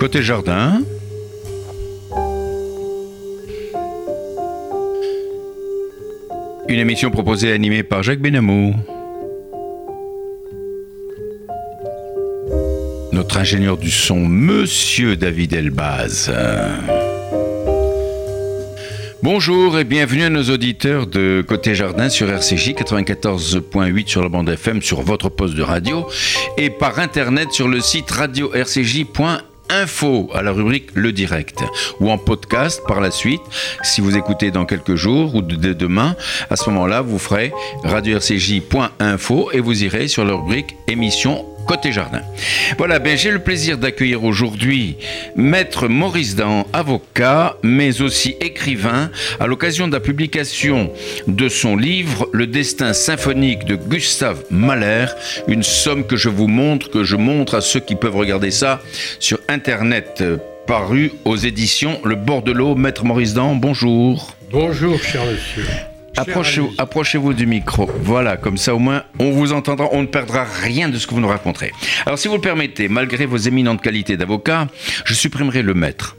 Côté jardin. Une émission proposée et animée par Jacques Benamou. Notre ingénieur du son, Monsieur David Elbaz. Bonjour et bienvenue à nos auditeurs de Côté Jardin sur RCJ 94.8 sur la bande FM sur votre poste de radio et par internet sur le site radio-rcj.info à la rubrique Le Direct ou en podcast par la suite. Si vous écoutez dans quelques jours ou dès demain à ce moment-là vous ferez radio-rcj.info et vous irez sur la rubrique émission Côté Jardin. Voilà, ben, j'ai le plaisir d'accueillir aujourd'hui Maître Maurice Dan, avocat, mais aussi écrivain, à l'occasion de la publication de son livre Le destin symphonique de Gustave Mahler, une somme que je vous montre, que je montre à ceux qui peuvent regarder ça sur Internet, euh, paru aux éditions Le Bord de l'eau. Maître Maurice Dan, bonjour. Bonjour, cher monsieur. Approchez-vous approchez du micro. Voilà, comme ça au moins on vous entendra, on ne perdra rien de ce que vous nous raconterez. Alors si vous le permettez, malgré vos éminentes qualités d'avocat, je supprimerai le maître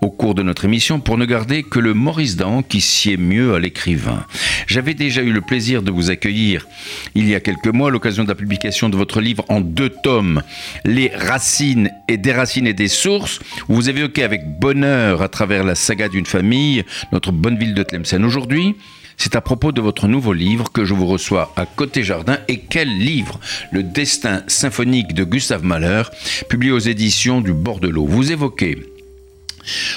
au cours de notre émission pour ne garder que le Maurice Dan qui sied mieux à l'écrivain. J'avais déjà eu le plaisir de vous accueillir il y a quelques mois à l'occasion de la publication de votre livre en deux tomes, Les racines et des racines et des sources, où vous évoquez avec bonheur à travers la saga d'une famille notre bonne ville de Tlemcen. Aujourd'hui, c'est à propos de votre nouveau livre que je vous reçois à Côté Jardin. Et quel livre Le destin symphonique de Gustave Mahler, publié aux éditions du Bord de l'eau. Vous évoquez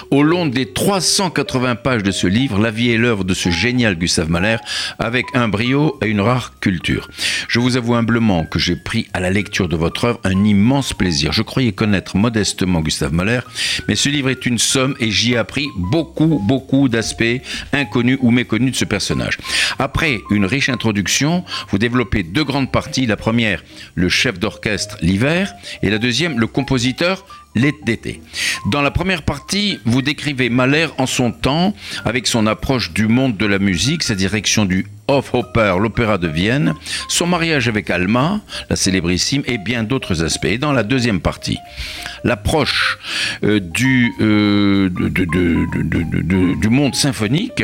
au long des 380 pages de ce livre, la vie et l'œuvre de ce génial Gustave Mahler avec un brio et une rare culture. Je vous avoue humblement que j'ai pris à la lecture de votre œuvre un immense plaisir. Je croyais connaître modestement Gustave Mahler, mais ce livre est une somme et j'y ai appris beaucoup, beaucoup d'aspects inconnus ou méconnus de ce personnage. Après une riche introduction, vous développez deux grandes parties. La première, le chef d'orchestre l'hiver, et la deuxième, le compositeur l'été. Dans la première partie, vous décrivez Mahler en son temps, avec son approche du monde de la musique, sa direction du Hofoper, l'opéra de Vienne, son mariage avec Alma, la célébrissime, et bien d'autres aspects. Et dans la deuxième partie, l'approche euh, du, euh, du monde symphonique,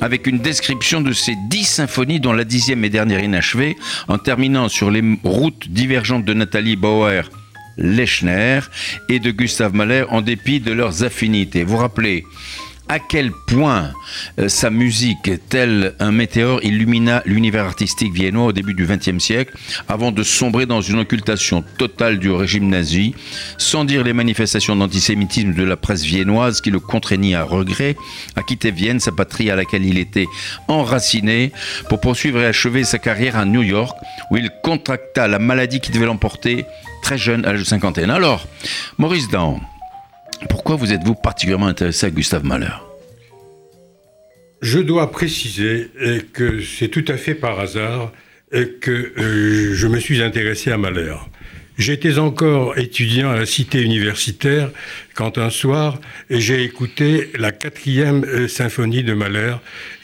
avec une description de ces dix symphonies, dont la dixième et dernière inachevée, en terminant sur les routes divergentes de Nathalie Bauer Lechner et de Gustave Mahler en dépit de leurs affinités. Vous rappelez à quel point euh, sa musique, tel un météore, illumina l'univers artistique viennois au début du XXe siècle, avant de sombrer dans une occultation totale du régime nazi, sans dire les manifestations d'antisémitisme de la presse viennoise qui le contraignit à regret à quitter Vienne, sa patrie à laquelle il était enraciné, pour poursuivre et achever sa carrière à New York, où il contracta la maladie qui devait l'emporter très jeune, à l'âge de cinquantaine. Alors, Maurice Dan, pourquoi vous êtes-vous particulièrement intéressé à Gustave Mahler? Je dois préciser euh, que c'est tout à fait par hasard euh, que euh, je me suis intéressé à Mahler. J'étais encore étudiant à la cité universitaire quand un soir j'ai écouté la quatrième symphonie de Mahler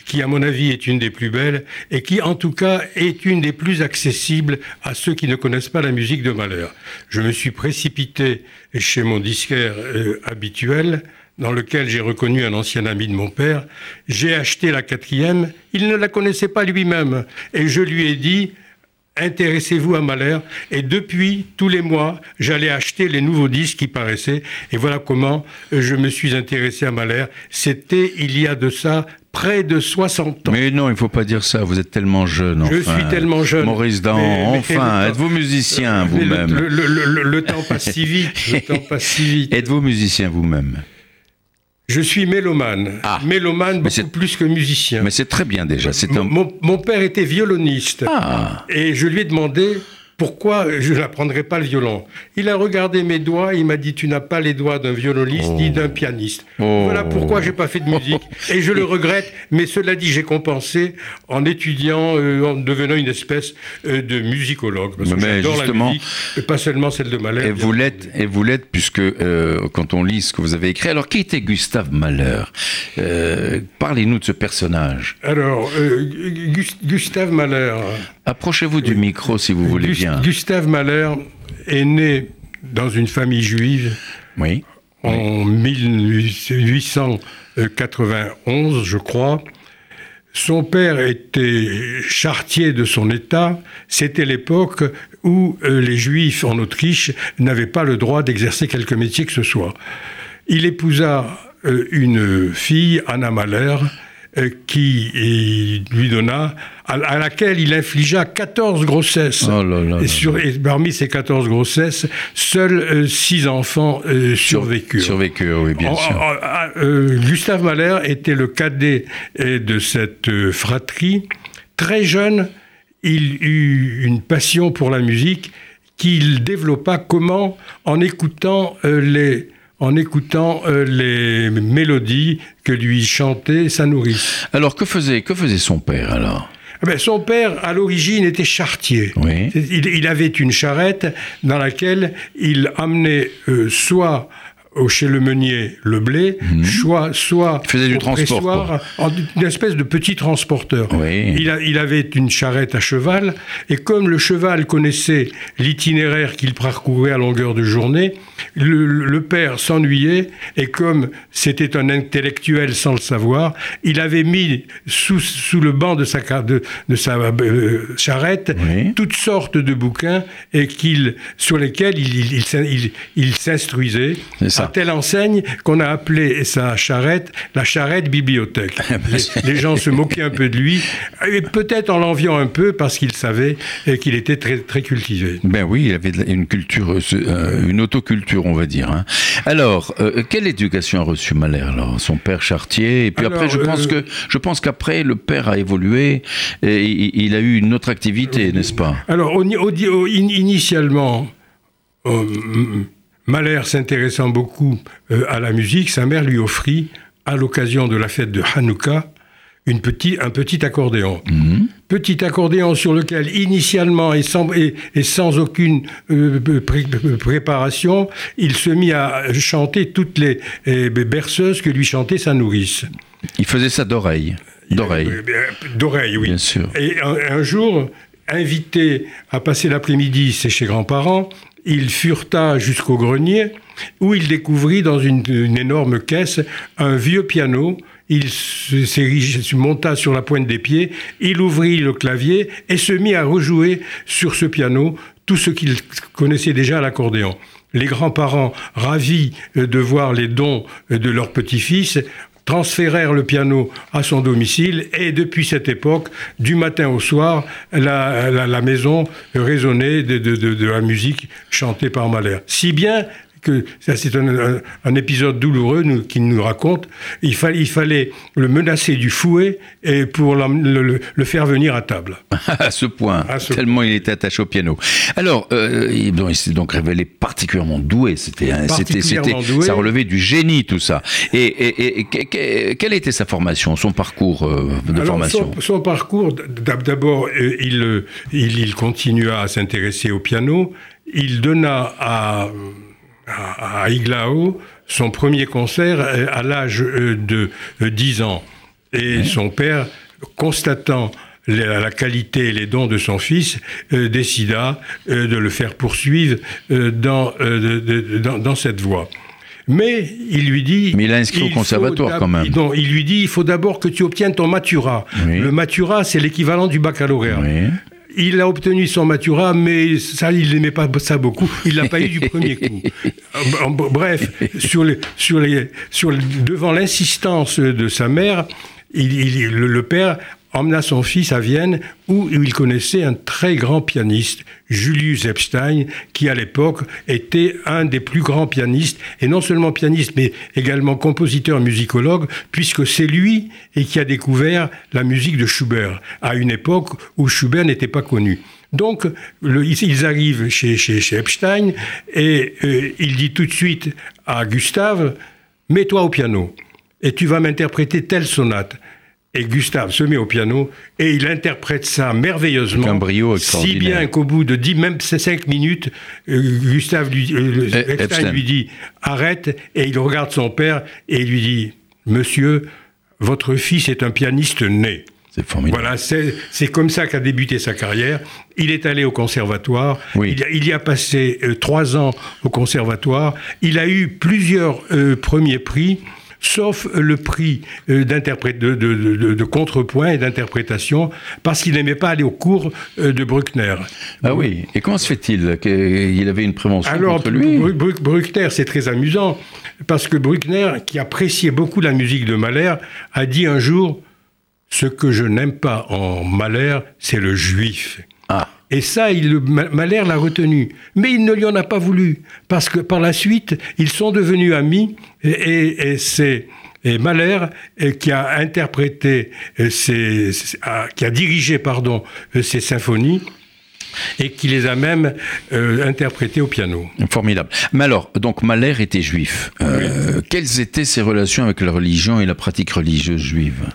qui à mon avis est une des plus belles et qui en tout cas est une des plus accessibles à ceux qui ne connaissent pas la musique de Mahler. Je me suis précipité chez mon disquaire euh, habituel dans lequel j'ai reconnu un ancien ami de mon père. J'ai acheté la quatrième, il ne la connaissait pas lui-même et je lui ai dit intéressez-vous à Mahler. Et depuis, tous les mois, j'allais acheter les nouveaux disques qui paraissaient. Et voilà comment je me suis intéressé à Mahler. C'était il y a de ça près de 60 ans. Mais non, il ne faut pas dire ça, vous êtes tellement jeune. Je suis tellement jeune. Maurice Dan, enfin, êtes-vous musicien vous-même le, temps passe si vite, le temps passe si vite. Êtes-vous musicien vous-même je suis mélomane. Ah. Mélomane beaucoup plus que musicien. Mais c'est très bien déjà. Un... Mon, mon, père était violoniste. Ah. Et je lui ai demandé pourquoi je n'apprendrai pas le violon Il a regardé mes doigts, il m'a dit tu n'as pas les doigts d'un violoniste ni d'un pianiste. Oh. Voilà pourquoi j'ai pas fait de musique et je le regrette. Mais cela dit, j'ai compensé en étudiant, euh, en devenant une espèce euh, de musicologue parce que j'adore la musique, et pas seulement celle de Mahler. Et vous l'êtes, et vous l'êtes puisque euh, quand on lit ce que vous avez écrit. Alors qui était Gustave Mahler? Parlez-nous de ce personnage. Alors Gustave Mahler. Approchez-vous du micro si vous voulez bien. Gustave Mahler est né dans une famille juive. Oui. en 1891, je crois. Son père était chartier de son État. C'était l'époque où euh, les Juifs en Autriche n'avaient pas le droit d'exercer quelque métier que ce soit. Il épousa euh, une fille, Anna Mahler, qui lui donna, à, laquelle il infligea 14 grossesses. Oh et, sur, et, parmi ces 14 grossesses, seuls 6 enfants survécurent. Survécurent, oui, bien sûr. Gustave Mahler était le cadet de cette fratrie. Très jeune, il eut une passion pour la musique qu'il développa comment? En écoutant euh, les en écoutant euh, les mélodies que lui chantait sa nourrice. Alors que faisait que faisait son père alors? Eh ben, son père, à l'origine, était charretier. Il, avait une charrette dans laquelle il amenait euh, soit chez le meunier le blé, mhm. soit, soit faisait du transport, en, une espèce de petit transporteur. Il, a, il, avait une charrette à cheval, et comme le cheval connaissait l'itinéraire qu'il parcourait à longueur de journée, le, père s'ennuyait, et comme c'était un intellectuel sans le savoir, il avait mis sous, sous le banc de sa, de, de sa euh, charrette toutes sortes de bouquins et qu'il, sur lesquels il, il, il s'instruisait à telle enseigne qu'on a appelé sa charrette la charrette bibliothèque. Les, gens se moquaient un peu de lui, et peut-être en l'enviant un peu parce qu'il savait qu'il était très, très cultivé. Ben oui, il avait une culture, euh, euh, une autoculture, on va dire. Hein. Alors, euh, quelle éducation a reçu Mahler alors? Son père chartier, et puis après, je pense que je pense qu'après le père a évolué et il a eu une autre activité, n'est-ce pas? Alors, initialement. Mahler s'intéressant beaucoup euh, à la musique, sa mère lui offrit, à l'occasion de la fête de Hanouka, une petit, un petit accordéon. Mhm. Petit accordéon sur lequel, initialement et sans, et, sans aucune euh, préparation, il se mit à chanter toutes les, berceuses que lui chantait sa nourrice. Il faisait ça d'oreille. D'oreille. D'oreille, oui. Bien sûr. Et un, jour, invité à passer l'après-midi chez ses grands-parents, il fureta jusqu'au grenier où il découvrit dans une, énorme caisse un vieux piano. Il se monta sur la pointe des pieds, il ouvrit le clavier et se mit à rejouer sur ce piano tout ce qu'il connaissait déjà à l'accordéon. Les grands-parents, ravis de voir les dons de leur petit-fils, transférèrent le piano à son domicile et depuis cette époque, du matin au soir, la, maison résonnait de, la musique chantée par Mahler. Si bien que c'est un, épisode douloureux nous, qu'il nous raconte. Il, fallait, il fallait le menacer du fouet et pour le, faire venir à table. à ce point, tellement il était attaché au piano. Alors, euh, il, s'est donc révélé particulièrement doué. C'était, c'était, ça relevait du génie tout ça. Et, quelle était sa formation, son parcours euh, de formation? son, parcours, d'abord, euh, il, il, il continua à s'intéresser au piano. Il donna à à, Iglao son premier concert euh, à l'âge euh, de 10 euh, ans. Et son père, constatant la, qualité et les dons de son fils, décida de le faire poursuivre dans, dans, cette voie. Mais il lui dit. Mais il a inscrit au conservatoire quand même. Non, il lui dit il faut d'abord que tu obtiennes ton matura. Le matura, c'est l'équivalent du baccalauréat. Oui. Il a obtenu son Matura, mais ça, il n'aimait pas ça beaucoup. Il l'a pas eu du premier coup. Bref, sur les, sur les, sur devant l'insistance de sa mère, il, le, père emmena son fils à Vienne où il connaissait un très grand pianiste, Julius Epstein, qui à l'époque était un des plus grands pianistes, et non seulement pianiste, mais également compositeur musicologue, puisque c'est lui et qui a découvert la musique de Schubert, à une époque où Schubert n'était pas connu. Donc, ils arrivent chez, Epstein et euh, il dit tout de suite à Gustave, mets-toi au piano et tu vas m'interpréter telle sonate. Et Gustave se met au piano et il interprète ça merveilleusement. Un brio Si bien qu'au bout de 10, même 5 minutes, euh, Gustave lui, euh, eh, lui dit arrête et il regarde son père et il lui dit Monsieur, votre fils est un pianiste né. C'est formidable. Voilà, c'est comme ça qu'a débuté sa carrière. Il est allé au conservatoire. Oui. Il, y a, passé euh, trois ans au conservatoire. Il a eu plusieurs euh, premiers prix sauf le prix euh, de, de, contrepoint et d'interprétation, parce qu'il n'aimait pas aller au cours euh, de Bruckner. Ah oui, et comment se fait-il qu'il avait une prévention Alors, contre lui Bruckner, c'est très amusant, parce que Bruckner, qui appréciait beaucoup la musique de Mahler, a dit un jour, ce que je n'aime pas en Mahler, c'est le juif. Ah. Et ça, il, Mahler l'a retenu. Mais il ne lui en a pas voulu, parce que par la suite, ils sont devenus amis, et, c'est Mahler qui a interprété, euh, qui a dirigé, pardon, euh, ces symphonies et qui les a même euh, interprétées au piano. Formidable. Mais alors, donc Mahler était juif. Quelles étaient ses relations avec la religion et la pratique religieuse juive?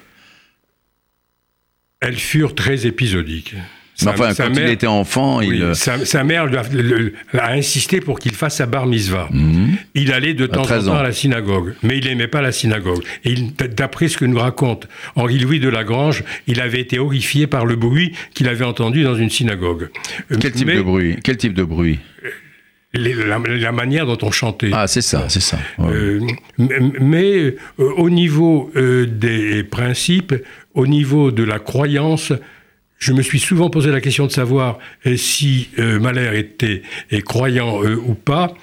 Elles furent très épisodiques enfin, quand il était enfant, il... Euh, sa, mère a insisté pour qu'il fasse sa bar mitzvah. Mhm. Il allait de temps en temps à la synagogue, mais il n'aimait pas la synagogue. Et d'après ce que nous raconte Henri-Louis de Lagrange, il avait été horrifié par le bruit qu'il avait entendu dans une synagogue. Quel type de bruit? Quel type de bruit? La, manière dont on chantait. Ah, c'est ça, c'est ça. Euh, mais euh, au niveau des principes, au niveau de la croyance, je me suis souvent posé la question de savoir euh, si euh, Mahler était croyant euh, ou pas.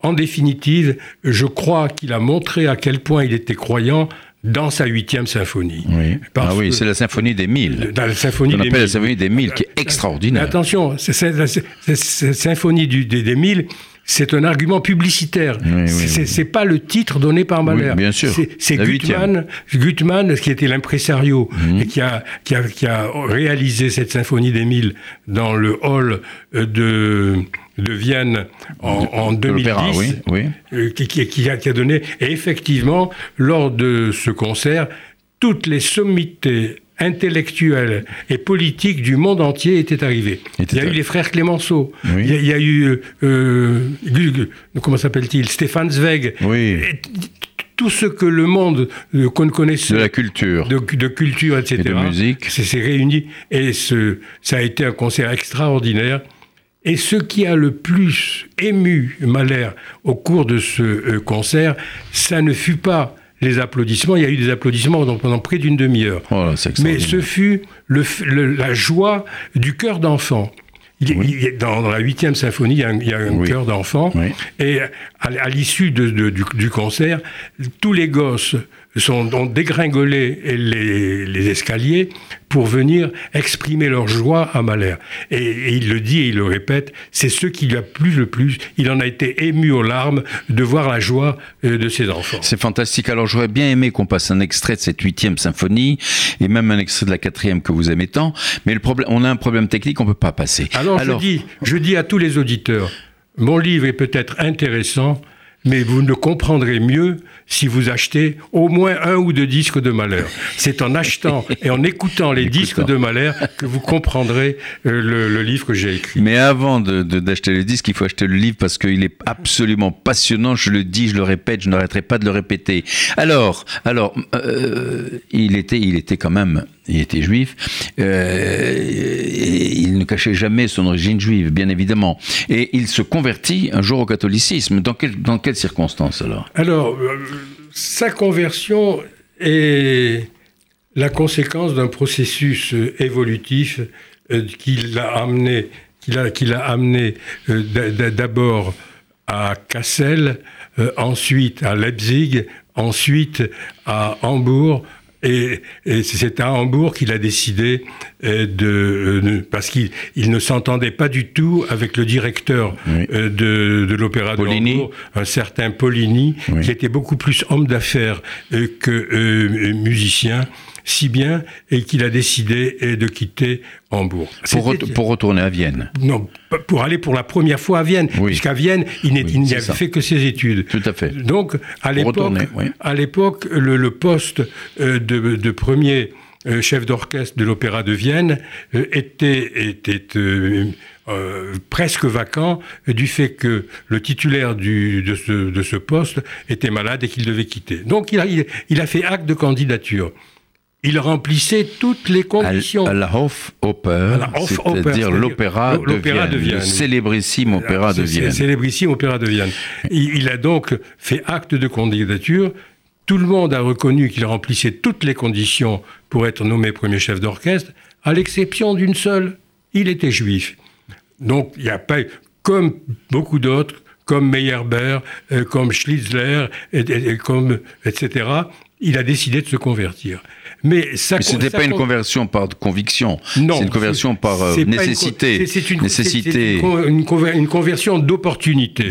En définitive, je crois qu'il a montré à quel point il était croyant dans sa huitième symphonie. Oui. ah oui, c'est la symphonie des mille. Dans la symphonie On des appelle la symphonie des mille, qui est extraordinaire. attention, cette symphonie du, des, des mille, c'est un argument publicitaire. c'est pas le titre donné par Mahler. bien sûr. C'est Gutmann, Gutmann, qui était l'impresario mhm. et qui a, qui, a, qui a, réalisé cette symphonie d'Émile dans le hall euh, de, de Vienne en, en 2010, oui, oui. Euh, qui, qui, a, qui a donné. Et effectivement, lors de ce concert, toutes les sommités intellectuels et politiques du monde entier étaient arrivés. il y a eu les frères Clémenceau, il, y a, eu, euh, euh comment s'appelle-t-il, Stéphane Zweig. Oui. tout ce que le monde euh, qu'on connaissait de la culture, de, culture, etc., et de musique, s'est réuni et ce, ça a été un concert extraordinaire. Et ce qui a le plus ému Mahler au cours de ce euh, concert, ça ne fut pas les applaudissements. Il y a eu des applaudissements pendant, près d'une demi-heure. Oh Mais ce fut la joie du cœur d'enfant. dans, la huitième symphonie, il y a un, cœur d'enfant. Et à, l'issue du, concert, tous les gosses sont, ont dégringolé les, les, escaliers pour venir exprimer leur joie à Mahler. Et, il le dit et il le répète, c'est ce qui lui a plu le plus. Il en a été ému aux larmes de voir la joie euh, de ses enfants. C'est fantastique. Alors j'aurais bien aimé qu'on passe un extrait de cette huitième symphonie et même un extrait de la quatrième que vous aimez tant. Mais le problème, on a un problème technique, on peut pas passer. Alors, Alors... Je, dis, je dis à tous les auditeurs, mon livre est peut-être intéressant, mais vous ne comprendrez mieux si vous achetez au moins un ou deux disques de Malheur. C'est en achetant et en écoutant les disques de Malheur que vous comprendrez euh, le, livre que j'ai écrit. Mais avant d'acheter de, les disques, il faut acheter le livre parce qu'il est absolument passionnant. Je le dis, je le répète, je n'arrêterai pas de le répéter. Alors, alors, euh, il était, il était quand même il était juif, euh, il ne cachait jamais son origine juive, bien évidemment. Et il se convertit un jour au catholicisme. Dans, dans quelles circonstances alors? Alors, euh, sa conversion est la conséquence d'un processus euh, évolutif qui l'a amené, qui l'a, amené d'abord à Kassel, ensuite à Leipzig, ensuite à Hambourg, et, c'est à Hambourg qu'il a décidé euh, de, parce qu'il ne s'entendait pas du tout avec le directeur euh, de, l'opéra de Hambourg, un certain Polini, qui était beaucoup plus homme d'affaires euh, que musicien si bien et qu'il a décidé de quitter Hambourg. Pour, pour, retourner à Vienne Non, pour aller pour la première fois à Vienne, puisqu'à Vienne, il n'avait fait que ses études. Tout à fait. Donc, à l'époque, le, poste euh, de, premier euh, chef d'orchestre de l'Opéra de Vienne euh, était, était presque vacant du fait que le titulaire du, de, ce, de, ce, poste était malade et qu'il devait quitter. Donc il a, il a fait acte de candidature. Il remplissait toutes les conditions. À, la Hofoper, c'est-à-dire l'opéra de, Vienne, le célébrissime opéra de Vienne. Célébrissime opéra de Vienne. il, a donc fait acte de candidature. Tout le monde a reconnu qu'il remplissait toutes les conditions pour être nommé premier chef d'orchestre, à l'exception d'une seule, il était juif. Donc il n'y a pas, comme beaucoup d'autres, comme Meyerbeer, euh, comme Schlitzler, et, comme, etc., il a décidé de se convertir. Mais, ça, ce n'était pas une conversion par conviction, c'est une conversion par euh, nécessité. C'est une, nécessité. Une, conversion d'opportunité.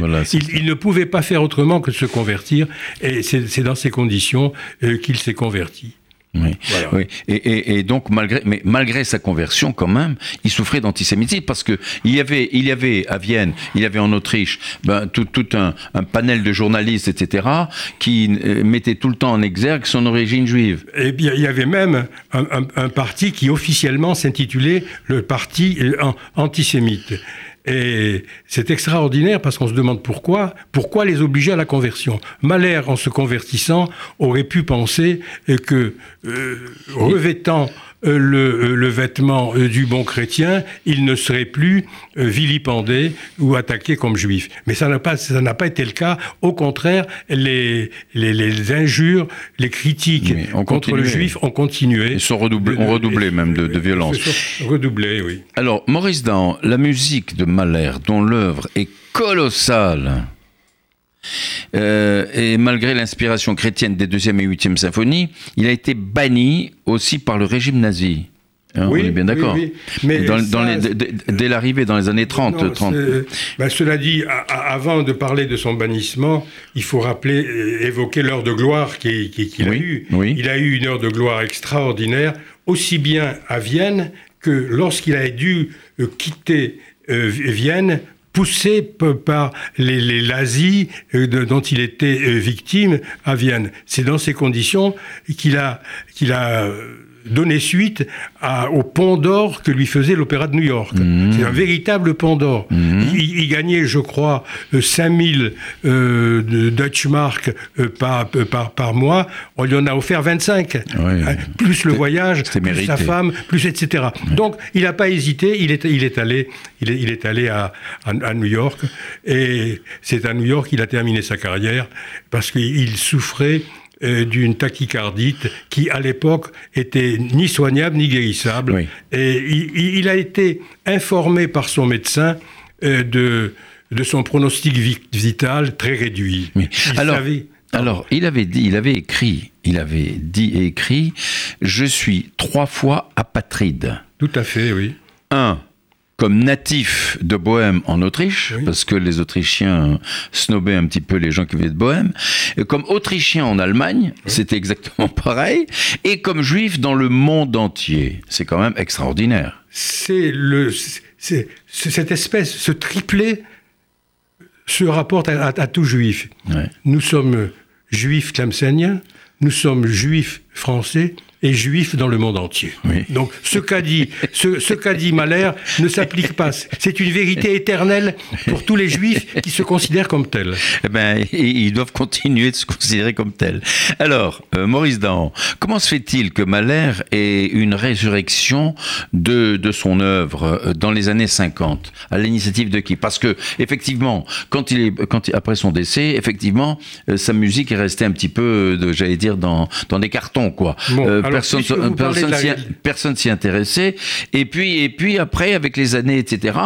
il, ne pouvait pas faire autrement que de se convertir, et c'est dans ces conditions euh, qu'il s'est converti. Oui, oui. Et, donc malgré, mais malgré sa conversion quand même, il souffrait d'antisémitisme parce que il y avait, il y avait à Vienne, il y avait en Autriche, ben, tout, tout un, un, panel de journalistes, etc., qui euh, mettaient tout le temps en exergue son origine juive. Et bien, il y avait même un, un parti qui officiellement s'intitulait le parti euh, antisémite. Et c'est extraordinaire parce qu'on se demande pourquoi, pourquoi les obliger à la conversion. Mahler, en se convertissant, aurait pu penser que, euh, revêtant euh, euh, le, vêtement euh, du bon chrétien, il ne serait plus vilipendé ou attaqué comme juif. Mais ça n'a pas, ça n'a pas été le cas. Au contraire, les, les, injures, les critiques contre le juif ont continué. Ils sont redoublés, ont redoublé même de, de violence. Redoublé, oui. Alors, Maurice Dan, la musique de Mahler, dont l'œuvre est colossale, euh, et malgré l'inspiration chrétienne des deuxième et huitième symphonies, il a été banni aussi par le régime nazi. Hein, oui, on est bien d'accord. Mais dès l'arrivée dans les années 30. 30. Ben, cela dit, avant de parler de son bannissement, il faut rappeler, évoquer l'heure de gloire qu'il a eue. Il a eu une heure de gloire extraordinaire, aussi bien à Vienne que lorsqu'il a dû euh, quitter euh, Vienne poussé par les, les euh, dont il était euh, victime à Vienne. C'est dans ces conditions qu'il a, qu'il a donner suite au pont d'or que lui faisait l'Opéra de New York. Mhm. C'est un véritable pont d'or. Mhm. Il, gagnait, je crois, 5000 euh, euh, Dutch mark euh, par, par, par, mois. On lui en a offert 25. Hein, plus le voyage, plus sa femme, plus etc. Donc, il n'a pas hésité. Il est, il est allé, il est, il est allé à, à, New York. Et c'est à New York qu'il a terminé sa carrière parce qu'il souffrait euh, d'une tachycardite qui, à l'époque, était ni soignable ni guérissable. Et il, a été informé par son médecin euh, de, de son pronostic vital très réduit. alors, alors, il avait dit, il avait écrit, il avait dit et écrit, je suis trois fois apatride. Tout à fait, oui. Un, comme natif de Bohème en Autriche, parce que les Autrichiens snobaient un petit peu les gens qui venaient de Bohème, et comme Autrichien en Allemagne, c'était exactement pareil, et comme Juif dans le monde entier. C'est quand même extraordinaire. C'est le, c'est, cette espèce, ce triplé se rapporte à, tout Juif. Nous sommes Juifs tlemceniens, nous sommes Juifs français, et juif dans le monde entier. Donc ce qu'a dit, ce, qu'a dit Mahler ne s'applique pas. C'est une vérité éternelle pour tous les juifs qui se considèrent comme tels. Eh ben, ils doivent continuer de se considérer comme tels. Alors, euh, Maurice Dahan, comment se fait-il que Mahler ait une résurrection de, de son œuvre euh, dans les années 50 À l'initiative de qui? Parce que, effectivement, quand il est, quand après son décès, effectivement, euh, sa musique est restée un petit peu, j'allais dire, dans, dans des cartons, quoi personne, personne, s'y intéressait. Et puis, et puis après, avec les années, etc.,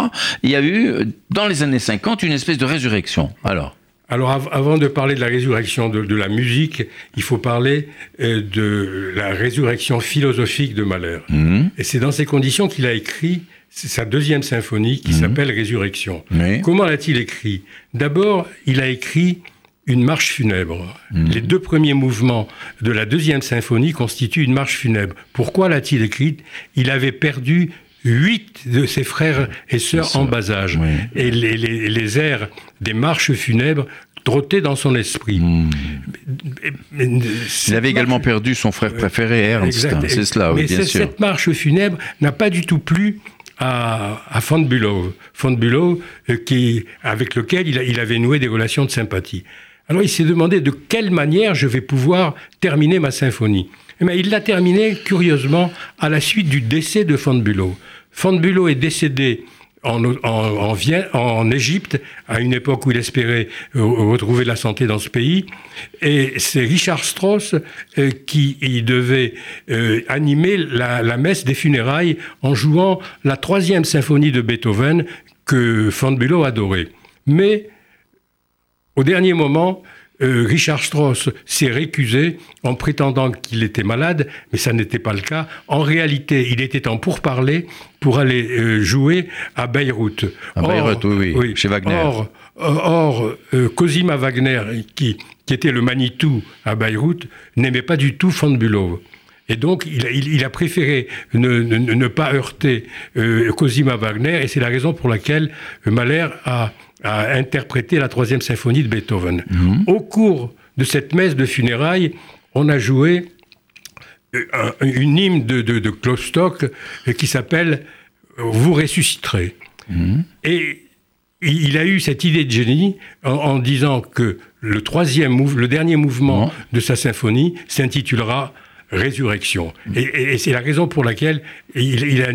il y a eu, dans les années 50, une espèce de résurrection. Alors alors avant de parler de la résurrection de, la musique, il faut parler euh, de la résurrection philosophique de Mahler. Mhm. Et c'est dans ces conditions qu'il a écrit sa deuxième symphonie qui mhm. s'appelle Résurrection. Comment l'a-t-il écrit? D'abord, il a écrit une marche funèbre. Mhm. Les deux premiers mouvements de la deuxième symphonie constituent une marche funèbre. Pourquoi l'a-t-il écrite? Il avait perdu huit de ses frères et sœurs en bas âge. Et les, airs des marches funèbres trottaient dans son esprit. Mhm. Il avait également perdu son frère préféré, Ernst. C'est cela, oui, Mais cette marche funèbre n'a pas du tout plu à, à von Bülow, von Bülow euh, qui, avec lequel il, avait noué des relations de sympathie. Alors il s'est demandé de quelle manière je vais pouvoir terminer ma symphonie. Eh bien, il l'a terminé, curieusement, à la suite du décès de. Von Bülow est décédé en, en, Égypte, à une époque où il espérait euh, retrouver la santé dans ce pays. Et c'est Richard Strauss euh, qui devait euh, animer la, messe des funérailles en jouant la troisième symphonie de Beethoven que Bülow adorait. Mais au dernier moment, euh, Richard Strauss s'est récusé en prétendant qu'il était malade, mais ça n'était pas le cas. En réalité, il était en pourparlers pour aller euh, jouer à Beyrouth. À Beyrouth, oui, chez Wagner. Or, or euh, Cosima Wagner, qui, qui, était le Manitou à Beyrouth, n'aimait pas du tout von Bülow. Et donc, il, a préféré ne, pas heurter Cosima Wagner, et c'est la raison pour laquelle Mahler a a interprété la troisième symphonie de Beethoven. Mhm. Au cours de cette messe de funérailles, on a joué euh, une hymne de, de, de Klopstock euh, qui s'appelle Vous ressusciterez. Mhm. Et il a eu cette idée de génie en, disant que le troisième le dernier mouvement de sa symphonie s'intitulera résurrection. Et, c'est la raison pour laquelle il, a,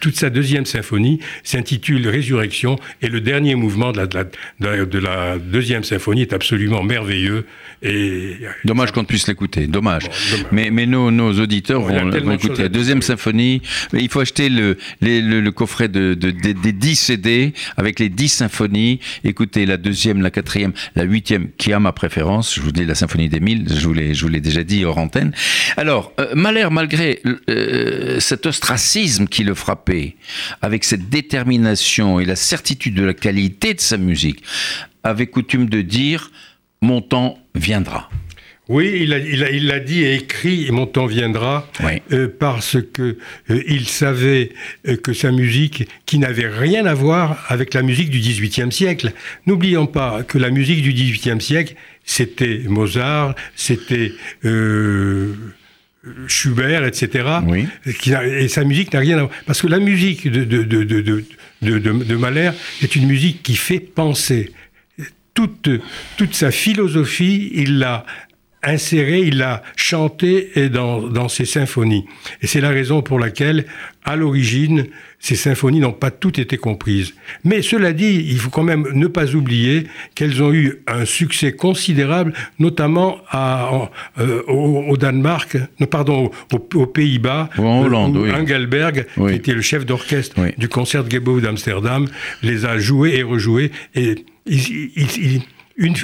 toute sa deuxième symphonie s'intitule Résurrection, et le dernier mouvement de la, de la, deuxième symphonie est absolument merveilleux. Et, dommage qu'on ne puisse l'écouter, dommage. Mais, mais nos, nos auditeurs vont, écouter la deuxième symphonie. Mais il faut acheter le, le, coffret de, des 10 CD avec les 10 symphonies. Écoutez la deuxième, la quatrième, la huitième, qui a ma préférence. Je vous dis la symphonie des mille, je vous l'ai déjà dit hors antenne. Alors, euh, Mahler, malgré euh, cet ostracisme qui le frappait, avec cette détermination et la certitude de la qualité de sa musique, avait coutume de dire Mon temps viendra. Oui, il l'a il a, dit et écrit, et mon temps viendra, euh, parce que il savait que sa musique, qui n'avait rien à voir avec la musique du XVIIIe siècle, n'oublions pas que la musique du XVIIIe siècle, c'était Mozart, c'était Schubert, etc. et sa musique n'a rien à voir. Parce que la musique de, de, de, de, Mahler est une musique qui fait penser. Toute, toute sa philosophie, il l'a inséré, il l'a chanté dans, dans ses symphonies. Et c'est la raison pour laquelle, à l'origine, ces symphonies n'ont pas toutes été comprises. Mais cela dit, il faut quand même ne pas oublier qu'elles ont eu un succès considérable, notamment à, euh, au, Danemark, pardon, aux, Pays-Bas, en Hollande, où Engelberg, qui était le chef d'orchestre du concert de d'Amsterdam, les a joués et rejoués. Et il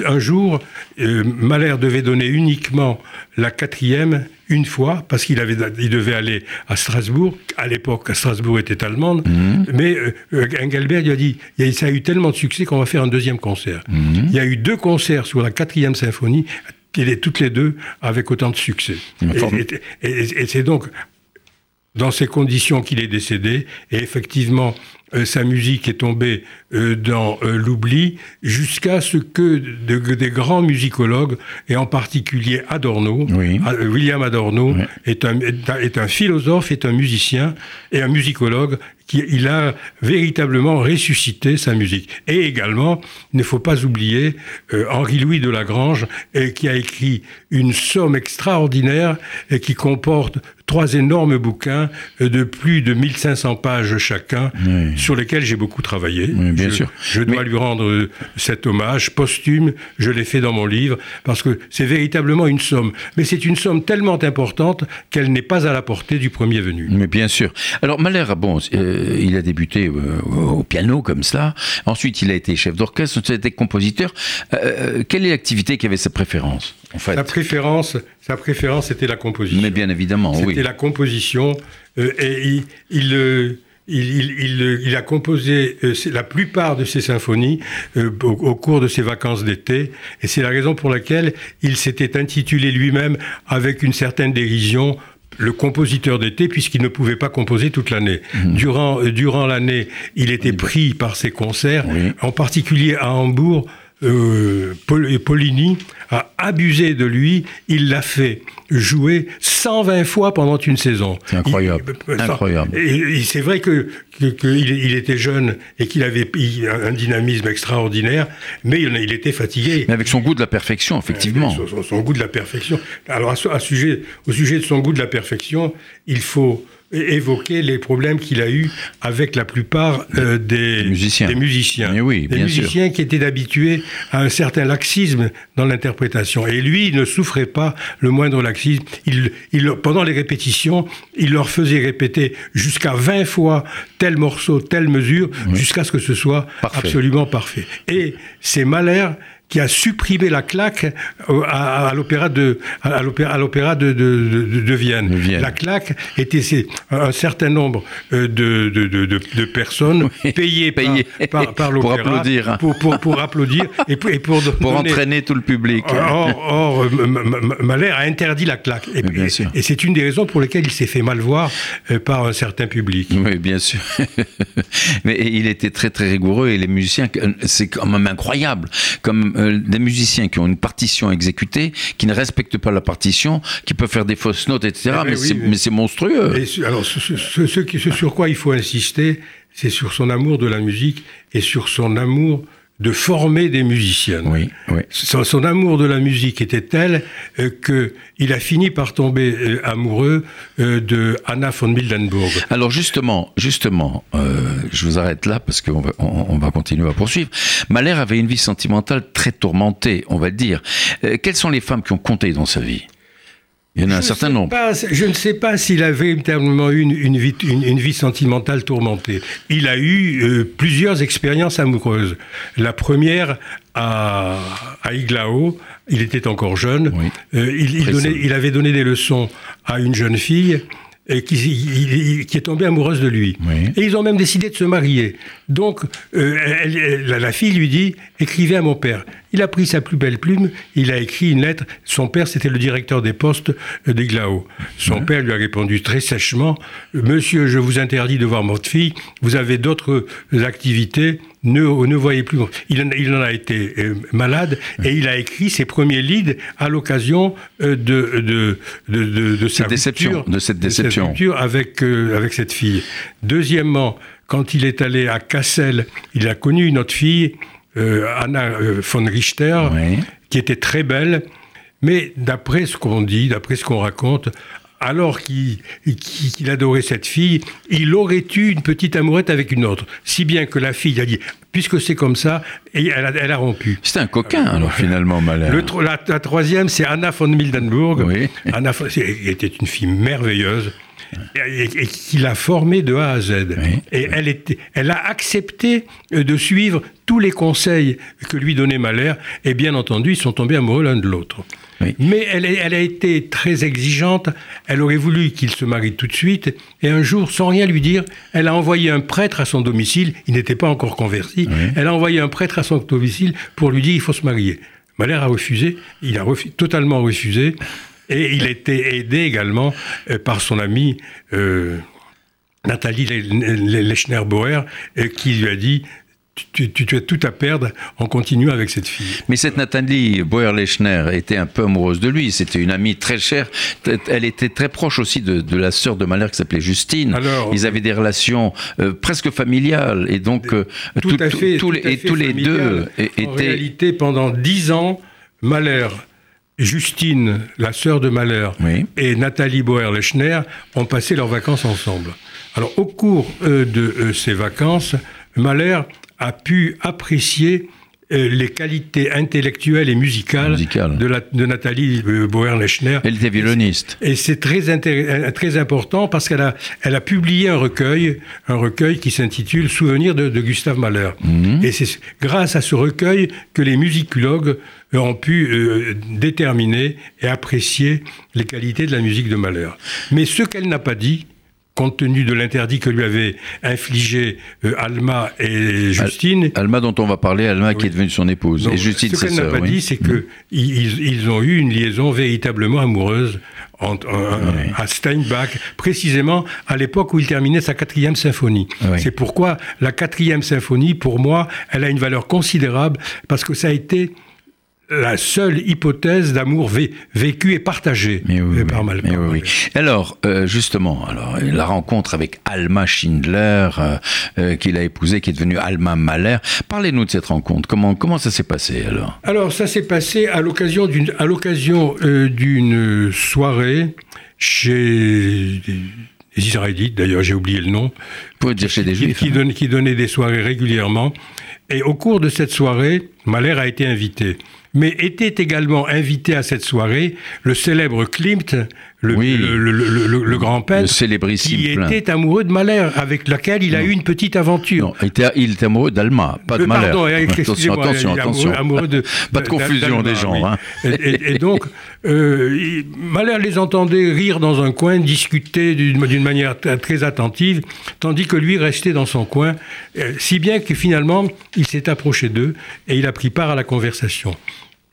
un jour, euh, Mahler devait donner uniquement la quatrième une fois, parce qu'il avait, il devait aller à Strasbourg. À l'époque, Strasbourg était allemande. Mhm. Mais euh, Engelbert lui a dit, ça a eu tellement de succès qu'on va faire un deuxième concert. Mhm. Il y a eu deux concerts sur la quatrième symphonie, et toutes les deux avec autant de succès. et c'est donc dans ces conditions qu'il est décédé. Et effectivement, euh, sa musique est tombée euh, dans euh, l'oubli jusqu'à ce que des grands musicologues, et en particulier Adorno, William Adorno, est, un, est, un, philosophe, est un musicien et un musicologue, qui il a véritablement ressuscité sa musique. Et également, il ne faut pas oublier Henri-Louis de Lagrange, qui a écrit une somme extraordinaire et qui comporte trois énormes bouquins de plus de 1500 pages chacun, sur lesquels j'ai beaucoup travaillé. bien je, sûr. Je dois lui rendre euh, cet hommage posthume. Je l'ai fait dans mon livre parce que c'est véritablement une somme. Mais c'est une somme tellement importante qu'elle n'est pas à la portée du premier venu. Mais bien sûr. Alors Mahler, bon, euh, il a débuté euh, au piano comme ça. Ensuite, il a été chef d'orchestre. Ensuite, il a été compositeur. quelle est l'activité qui avait sa préférence? En fait Sa préférence, sa préférence, c'était la composition. Mais bien évidemment, oui. C'était la composition. et il il, a composé euh, la plupart de ses symphonies euh, au, cours de ses vacances d'été, et c'est la raison pour laquelle il s'était intitulé lui-même avec une certaine dérision le compositeur d'été puisqu'il ne pouvait pas composer toute l'année. Mhm. Durant, euh, durant l'année, il était pris par ses concerts, en particulier à Hambourg euh, Pollini a abusé de lui, il l'a fait jouer 120 fois pendant une saison. C'est incroyable. incroyable. Et, c'est vrai que, il, était jeune et qu'il avait un dynamisme extraordinaire, mais il, était fatigué. Mais avec son goût de la perfection, effectivement. Son, goût de la perfection. Alors, à, sujet, au sujet de son goût de la perfection, il faut évoquer les problèmes qu'il a eus avec la plupart euh, des, musiciens. Des musiciens, oui, des musiciens qui étaient habitués à un certain laxisme dans l'interprétation. Et lui, il ne souffrait pas le moindre laxisme. Il, il, pendant les répétitions, il leur faisait répéter jusqu'à 20 fois tel morceau, telle mesure, jusqu'à ce que ce soit absolument parfait. Et c'est Mahler qui a supprimé la claque euh, à, l'opéra de à l'opéra de, de, de, Vienne. La claque était un certain nombre euh, de, de personnes payées, par, par, l'opéra pour applaudir, pour, pour, pour applaudir et pour, et pour, pour entraîner tout le public. Or, or Mahler a interdit la claque. Et, et c'est une des raisons pour lesquelles il s'est fait mal voir euh, par un certain public. Oui, bien sûr. Mais il était très très rigoureux et les musiciens, c'est quand même incroyable. Comme euh, des musiciens qui ont une partition exécutée, qui ne respectent pas la partition, qui peuvent faire des fausses notes, etc. Eh ben mais, c'est monstrueux. alors, ce, sur quoi il faut insister, c'est sur son amour de la musique et sur son amour de former des musiciens. Oui, oui. Son, amour de la musique était tel euh, que il a fini par tomber euh, amoureux euh, de Anna von Mildenburg. Alors justement, justement, je vous arrête là parce qu'on va, on, va continuer à poursuivre. Mahler avait une vie sentimentale très tourmentée, on va dire. quelles sont les femmes qui ont compté dans sa vie? Il y en a un certain nombre. je ne sais pas s'il avait véritablement eu une, vie, une, vie, sentimentale tourmentée. Il a eu euh, plusieurs expériences amoureuses. La première à, à Iglao, il était encore jeune. Euh, il, il avait donné des leçons à une jeune fille et qui, qui, est tombée amoureuse de lui. Et ils ont même décidé de se marier. Donc, euh, la, fille lui dit écrivez à mon père. Il a pris sa plus belle plume, il a écrit une lettre. Son père, c'était le directeur des postes d'Iglao. Son père lui a répondu très sèchement Monsieur, je vous interdis de voir votre fille, vous avez d'autres activités, ne, ne voyez plus. Il en, il en a été euh, malade et il a écrit ses premiers leads à l'occasion euh, de, de, de, de, cette déception, de cette déception avec, avec cette fille. Deuxièmement, quand il est allé à Kassel, il a connu une autre fille, euh, Anna euh, von Richter, qui était très belle, mais d'après ce qu'on dit, d'après ce qu'on raconte, alors qu'il adorait cette fille, il aurait eu une petite amourette avec une autre. Si bien que la fille a dit, puisque c'est comme ça, et elle a, rompu. C'était un coquin, alors finalement, malin. la, troisième, c'est Anna von Mildenburg. Anna était une fille merveilleuse et, qui l'a formée de A à Z. Et elle, était, elle a accepté euh, de suivre tous les conseils que lui donnait Mahler, et bien entendu, ils sont tombés amoureux l'un de l'autre. Mais elle, elle, a été très exigeante, elle aurait voulu qu'il se marie tout de suite, et un jour, sans rien lui dire, elle a envoyé un prêtre à son domicile, il n'était pas encore converti, elle a envoyé un prêtre à son domicile pour lui dire il faut se marier. Mahler a refusé, il a totalement refusé, et il était aidé également euh, par son ami euh, Nathalie Lechner-Bauer, euh, qui lui a dit tu, as tout à perdre en continuant avec cette fille. Mais cette Nathalie Boyer-Lechner était un peu amoureuse de lui. C'était une amie très chère. Elle était très proche aussi de, la sœur de Mahler qui s'appelait Justine. Ils avaient des relations presque familiales. Et donc, tout, à fait, tous les, tous les deux étaient. En réalité, pendant dix ans, Mahler Justine, la sœur de Mahler, et Nathalie Boer-Lechner ont passé leurs vacances ensemble. Alors, au cours euh, de euh, ces vacances, Mahler a pu apprécier euh, les qualités intellectuelles et musicales, De, Nathalie Boer-Lechner. Elle était violoniste. Et c'est très, très important parce qu'elle a, elle a publié un recueil, un recueil qui s'intitule Souvenirs de, Gustave Mahler. Mhm. Et c'est grâce à ce recueil que les musicologues ont pu euh, déterminer et apprécier les qualités de la musique de Mahler. Mais ce qu'elle n'a pas dit, compte tenu de l'interdit que lui avaient infligé euh, Alma et Justine. Alma dont on va parler, Alma qui est devenue son épouse. et Justine, ce qu'elle n'a pas dit, c'est qu'ils ils ont eu une liaison véritablement amoureuse à Steinbach, précisément à l'époque où il terminait sa quatrième symphonie. C'est pourquoi la quatrième symphonie, pour moi, elle a une valeur considérable parce que ça a été la seule hypothèse d'amour vécu et partagé par Malcolm. Alors, euh, justement, alors, la rencontre avec Alma Schindler, euh, euh, qu'il a épousée, qui est devenue Alma Mahler. Parlez-nous de cette rencontre. Comment, comment ça s'est passé alors? Alors, ça s'est passé à l'occasion d'une, à l'occasion d'une soirée chez les Israélites, d'ailleurs j'ai oublié le nom. Dire chez des Juifs. Qui, hein. qui donnait des soirées régulièrement. Et au cours de cette soirée, Mahler a été invité mais était également invité à cette soirée le célèbre Klimt, le, le, grand peintre, qui était amoureux de Mahler, avec lequel il a eu une petite aventure. Non, il était, il était amoureux d'Alma, pas de Mahler. Pardon, attention, attention, attention. Amoureux, de, pas de confusion des gens. Hein. Et, donc, euh, Mahler les entendait rire dans un coin, discuter d'une manière très attentive, tandis que lui restait dans son coin, euh, si bien que finalement, il s'est approché d'eux et il a pris part à la conversation.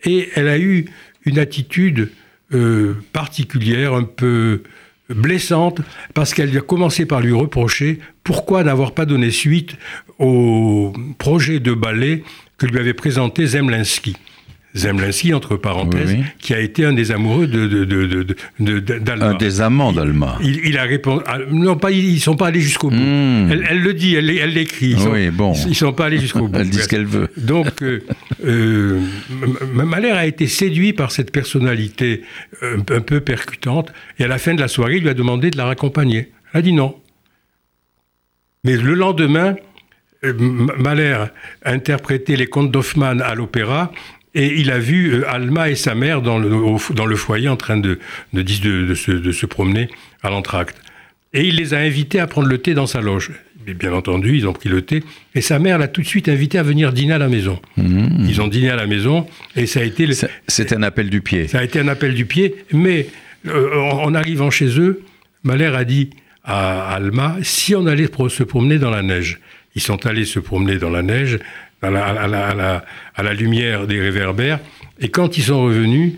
Et elle a eu une attitude euh, particulière, un peu blessante, parce qu'elle a commencé par lui reprocher pourquoi n'avoir pas donné suite au projet de ballet que lui avait présenté Zemlinsky. Zemlinsky, entre parenthèses, qui a été un des amoureux de. Un des amants d'Alma. Il, a répondu. Ah, non, pas, ils ne sont pas allés jusqu'au bout. Hmm. Elle, le dit, elle, l'écrit. Ils oui, bon. Ils ne sont pas allés jusqu'au bout. elle dit ce qu'elle veut. Donc, euh, euh, Mahler a été séduit par cette personnalité un, un, peu percutante. Et à la fin de la soirée, il lui a demandé de la raccompagner. Elle a dit non. Mais le lendemain, euh, Mahler a interprété les contes d'Hoffmann à l'opéra et il a vu euh, Alma et sa mère dans le, dans le foyer en train de, de, de, se, de se, promener à l'entracte. Et il les a invités à prendre le thé dans sa loge. Et bien entendu, ils ont pris le thé. Et sa mère l'a tout de suite invité à venir dîner à la maison. Mmh. Ils ont dîné à la maison et ça a été... C'est un appel du pied. Ça a été un appel du pied. Mais euh, en arrivant chez eux, Mahler a dit à Alma, si on allait se promener dans la neige. Ils sont allés se promener dans la neige à la, lumière des réverbères. Et quand ils sont revenus,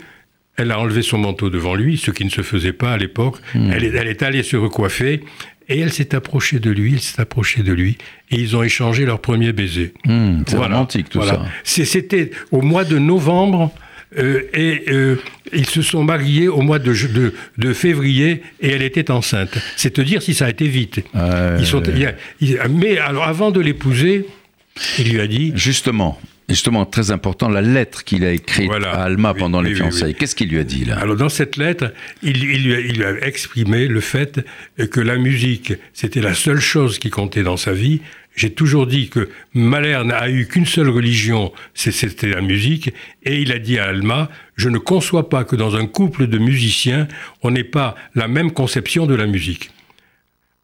elle a enlevé son manteau devant lui, ce qui ne se faisait pas à l'époque. Hmm. Elle, est, allée se recoiffer et elle s'est approchée de lui, elle s'est approchée de lui, et ils ont échangé leur premier baiser. Hmm, c'est romantique tout ça. C'était au mois de novembre. Euh, et euh, ils se sont mariés au mois de, de, février et elle était enceinte. C'est te dire si ça a été vite. ils sont, mais alors avant de l'épouser, il lui a dit Justement, justement très important, la lettre qu'il a écrite à Alma pendant les fiançailles. Qu'est-ce qu'il lui a dit là? Alors dans cette lettre, il, lui a, exprimé le fait que la musique, c'était la seule chose qui comptait dans sa vie. J'ai toujours dit que Mahler n'a eu qu'une seule religion, c'était la musique, et il a dit à Alma, je ne conçois pas que dans un couple de musiciens, on n'ait pas la même conception de la musique.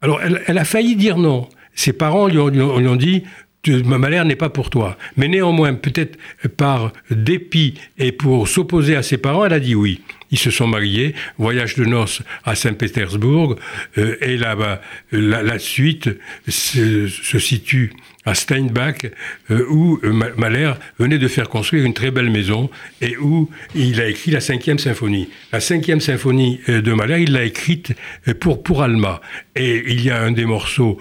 Alors elle, a failli dire non. Ses parents lui ont dit, ma malheur n'est pas pour toi. Mais néanmoins, peut-être par dépit et pour s'opposer à ses parents, elle a dit oui. Ils se sont mariés, voyage de noces à Saint-Pétersbourg, euh, et là-bas, la, suite se, situe à Steinbach, euh, où euh, Mahler venait de faire construire une très belle maison et où il a écrit la cinquième symphonie. La cinquième symphonie de Mahler, il l'a écrite pour, pour Alma. Et il y a un des morceaux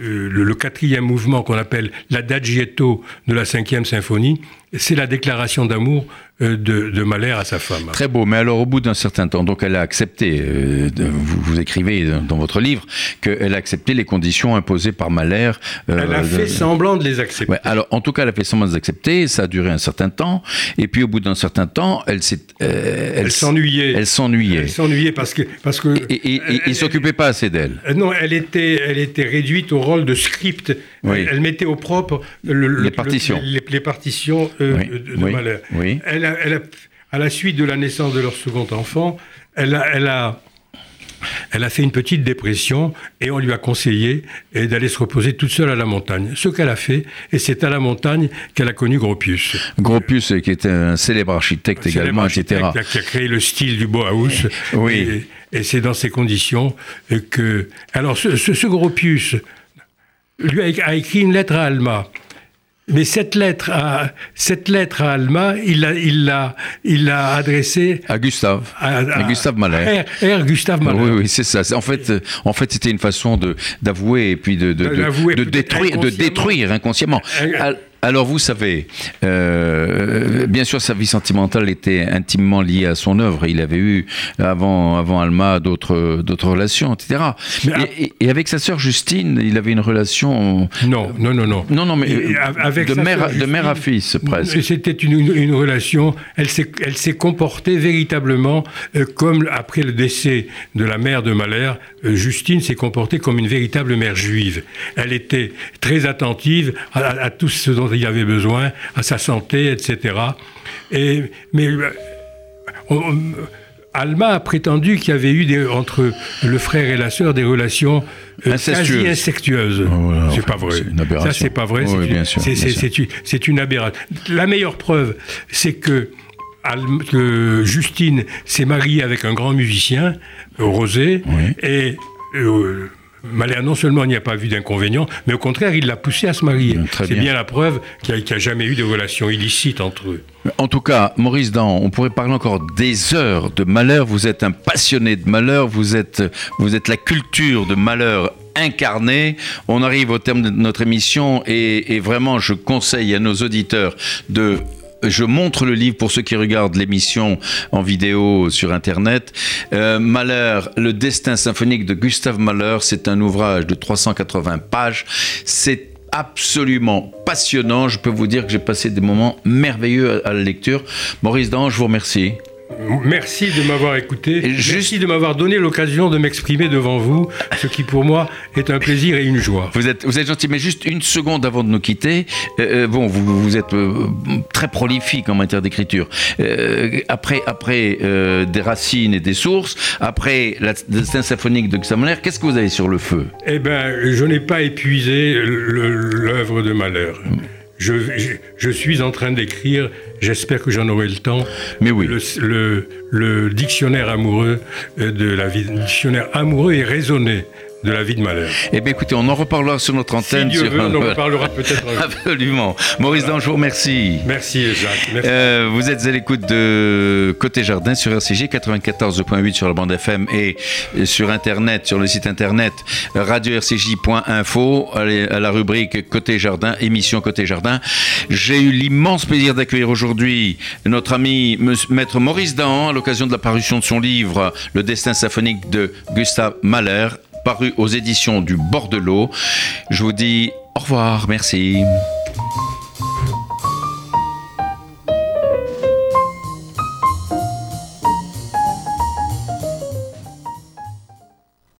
euh, le, quatrième mouvement qu'on appelle l'adagietto de la cinquième symphonie, c'est la déclaration d'amour de, de, Mahler à sa femme. Très beau, mais alors au bout d'un certain temps, donc elle a accepté, euh, vous, vous, écrivez dans votre livre, qu'elle a accepté les conditions imposées par Mahler. Euh, elle a fait semblant de les accepter. Ouais, alors en tout cas, elle a fait semblant de les accepter, ça a duré un certain temps, et puis au bout d'un certain temps, elle s'est... elle s'ennuyait. Elle s'ennuyait. Elle s'ennuyait parce que... Parce que et, il ne s'occupait pas assez d'elle. Non, elle était, elle était réduite au rôle de script. Elle, mettait au propre les partitions, les, partitions de, Mahler. Oui elle à la suite de la naissance de leur second enfant, elle a, elle a, elle a fait une petite dépression et on lui a conseillé d'aller se reposer toute seule à la montagne. Ce qu'elle a fait, et c'est à la montagne qu'elle a connu Gropius. Gropius, qui était un célèbre architecte également, etc. Qui a créé le style du Bauhaus. Oui. Et, c'est dans ces conditions que. Alors, ce, ce, Gropius lui a écrit une lettre à Alma. Mais cette lettre à, cette lettre à Alma, il l'a, il l'a, il l'a adressée à Gustave, à, Gustave Mahler. R, Gustave Mahler. Oui, oui, c'est ça. En fait, en fait, c'était une façon de d'avouer et puis de de, de, détruire, de détruire inconsciemment. Alors vous savez, euh, bien sûr sa vie sentimentale était intimement liée à son œuvre. Il avait eu avant, avant Alma d'autres, d'autres relations, etc. et, avec sa sœur Justine, il avait une relation... Non, non, non, non. Non, non, mais avec de, mère, de mère à fils presque. C'était une, une, relation, elle s'est, elle s'est comportée véritablement euh, comme après le décès de la mère de Mahler, euh, Justine s'est comportée comme une véritable mère juive. Elle était très attentive à, à tout ce dont il avait besoin, à sa santé, etc. Et, mais euh, Alma a prétendu qu'il y avait eu des, entre le frère et la sœur des relations euh, quasi incestueuses. Ah, c'est pas vrai. Ça, c'est pas vrai. c'est une, aberration. La meilleure preuve, c'est que Justine s'est mariée avec un grand musicien, Rosé, et euh, Malher, non seulement n'y a pas vu d'inconvénient, mais au contraire, il l'a poussé à se marier. C'est bien. la preuve qu'il n'y a, jamais eu de relation illicite entre eux. En tout cas, Maurice Dan, on pourrait parler encore des heures de malheur. Vous êtes un passionné de malheur, vous êtes, vous êtes la culture de malheur incarnée. On arrive au terme de notre émission et vraiment, je conseille à nos auditeurs de je montre le livre pour ceux qui regardent l'émission en vidéo sur Internet. Euh, le destin symphonique de Gustave Mahler, c'est un ouvrage de 380 pages. C'est absolument passionnant. Je peux vous dire que j'ai passé des moments merveilleux à la lecture. Maurice Dan, je vous remercie. Merci de m'avoir écouté. Merci de m'avoir donné l'occasion de m'exprimer devant vous, ce qui pour moi est un plaisir et une joie. Vous êtes, vous êtes gentil, mais juste une seconde avant de nous quitter. Euh, euh, bon, vous, vous êtes euh, très prolifique en matière d'écriture. après après des racines et des sources, après la destin symphonique de Mahler, qu'est-ce que vous avez sur le feu? Eh bien, je n'ai pas épuisé l'œuvre de Mahler. Je, je, suis en train d'écrire, j'espère que j'en aurai le temps, Mais oui. le, le, dictionnaire amoureux de la vie, dictionnaire amoureux et raisonné de la vie de malheur. Eh bien, écoutez, on en reparlera sur notre antenne. Si Dieu veut, on en reparlera peut-être. Absolument. Maurice Dan, je vous remercie. Merci, Jacques. Merci. Euh, vous êtes à l'écoute de Côté Jardin sur RCG 94.8 sur la bande FM et sur Internet, sur le site internet radio-rcj.info, à la rubrique Côté Jardin, émission Côté Jardin. J'ai eu l'immense plaisir d'accueillir aujourd'hui notre ami Maître Maurice Dan à l'occasion de la parution de son livre Le destin symphonique de Gustave Mahler paru aux éditions du Bord de l'eau. Je vous dis au revoir, merci.